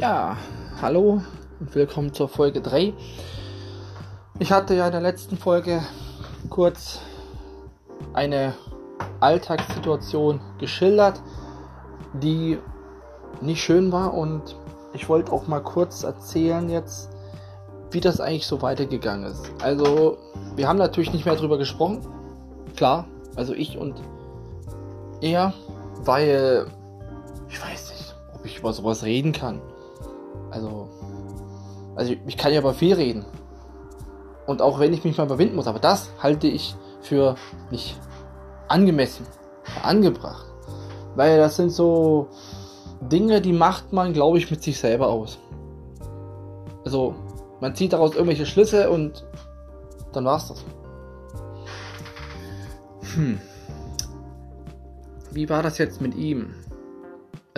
Ja, hallo und willkommen zur Folge 3. Ich hatte ja in der letzten Folge kurz eine Alltagssituation geschildert, die nicht schön war und ich wollte auch mal kurz erzählen jetzt, wie das eigentlich so weitergegangen ist. Also, wir haben natürlich nicht mehr drüber gesprochen. Klar, also ich und er, weil ich weiß nicht, ob ich über sowas reden kann. Also, also ich kann ja über viel reden. Und auch wenn ich mich mal überwinden muss, aber das halte ich für nicht angemessen, angebracht. Weil das sind so Dinge, die macht man, glaube ich, mit sich selber aus. Also, man zieht daraus irgendwelche Schlüsse und dann war's das. Hm. Wie war das jetzt mit ihm?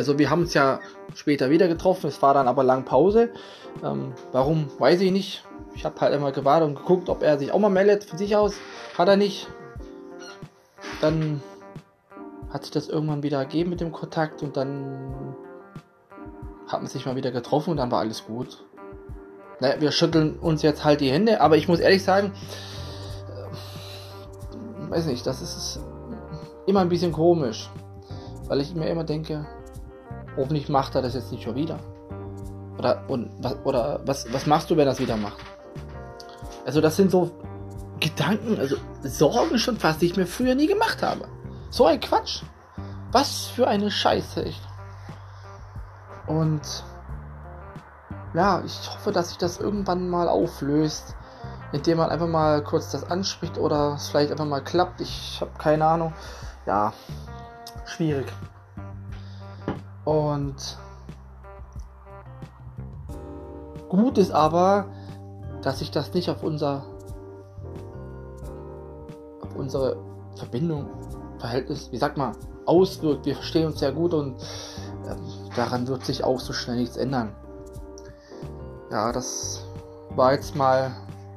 Also wir haben uns ja später wieder getroffen, es war dann aber lang Pause. Ähm, warum, weiß ich nicht. Ich habe halt immer gewartet und geguckt, ob er sich auch mal meldet von sich aus. Hat er nicht. Dann hat sich das irgendwann wieder ergeben mit dem Kontakt und dann hat man sich mal wieder getroffen und dann war alles gut. Naja, wir schütteln uns jetzt halt die Hände, aber ich muss ehrlich sagen, äh, weiß nicht, das ist immer ein bisschen komisch, weil ich mir immer denke, hoffentlich macht er das jetzt nicht schon wieder. Oder, und, was, oder was, was machst du, wenn er es wieder macht? Also das sind so Gedanken, also Sorgen schon fast, die ich mir früher nie gemacht habe. So ein Quatsch. Was für eine Scheiße, echt. Und ja, ich hoffe, dass sich das irgendwann mal auflöst, indem man einfach mal kurz das anspricht oder es vielleicht einfach mal klappt. Ich habe keine Ahnung. Ja, schwierig. Und gut ist aber, dass sich das nicht auf unser auf unsere Verbindung, Verhältnis, wie sagt man, auswirkt. Wir verstehen uns sehr gut und äh, daran wird sich auch so schnell nichts ändern. Ja, das war jetzt mal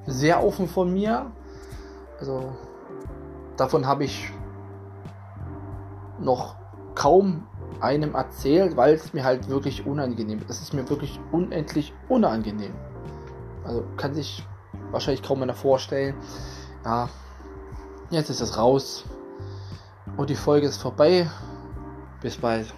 sehr offen von mir. Also davon habe ich noch kaum einem erzählt, weil es mir halt wirklich unangenehm ist. Es ist mir wirklich unendlich unangenehm. Also kann sich wahrscheinlich kaum einer vorstellen. Ja, jetzt ist es raus. Und die Folge ist vorbei. Bis bald.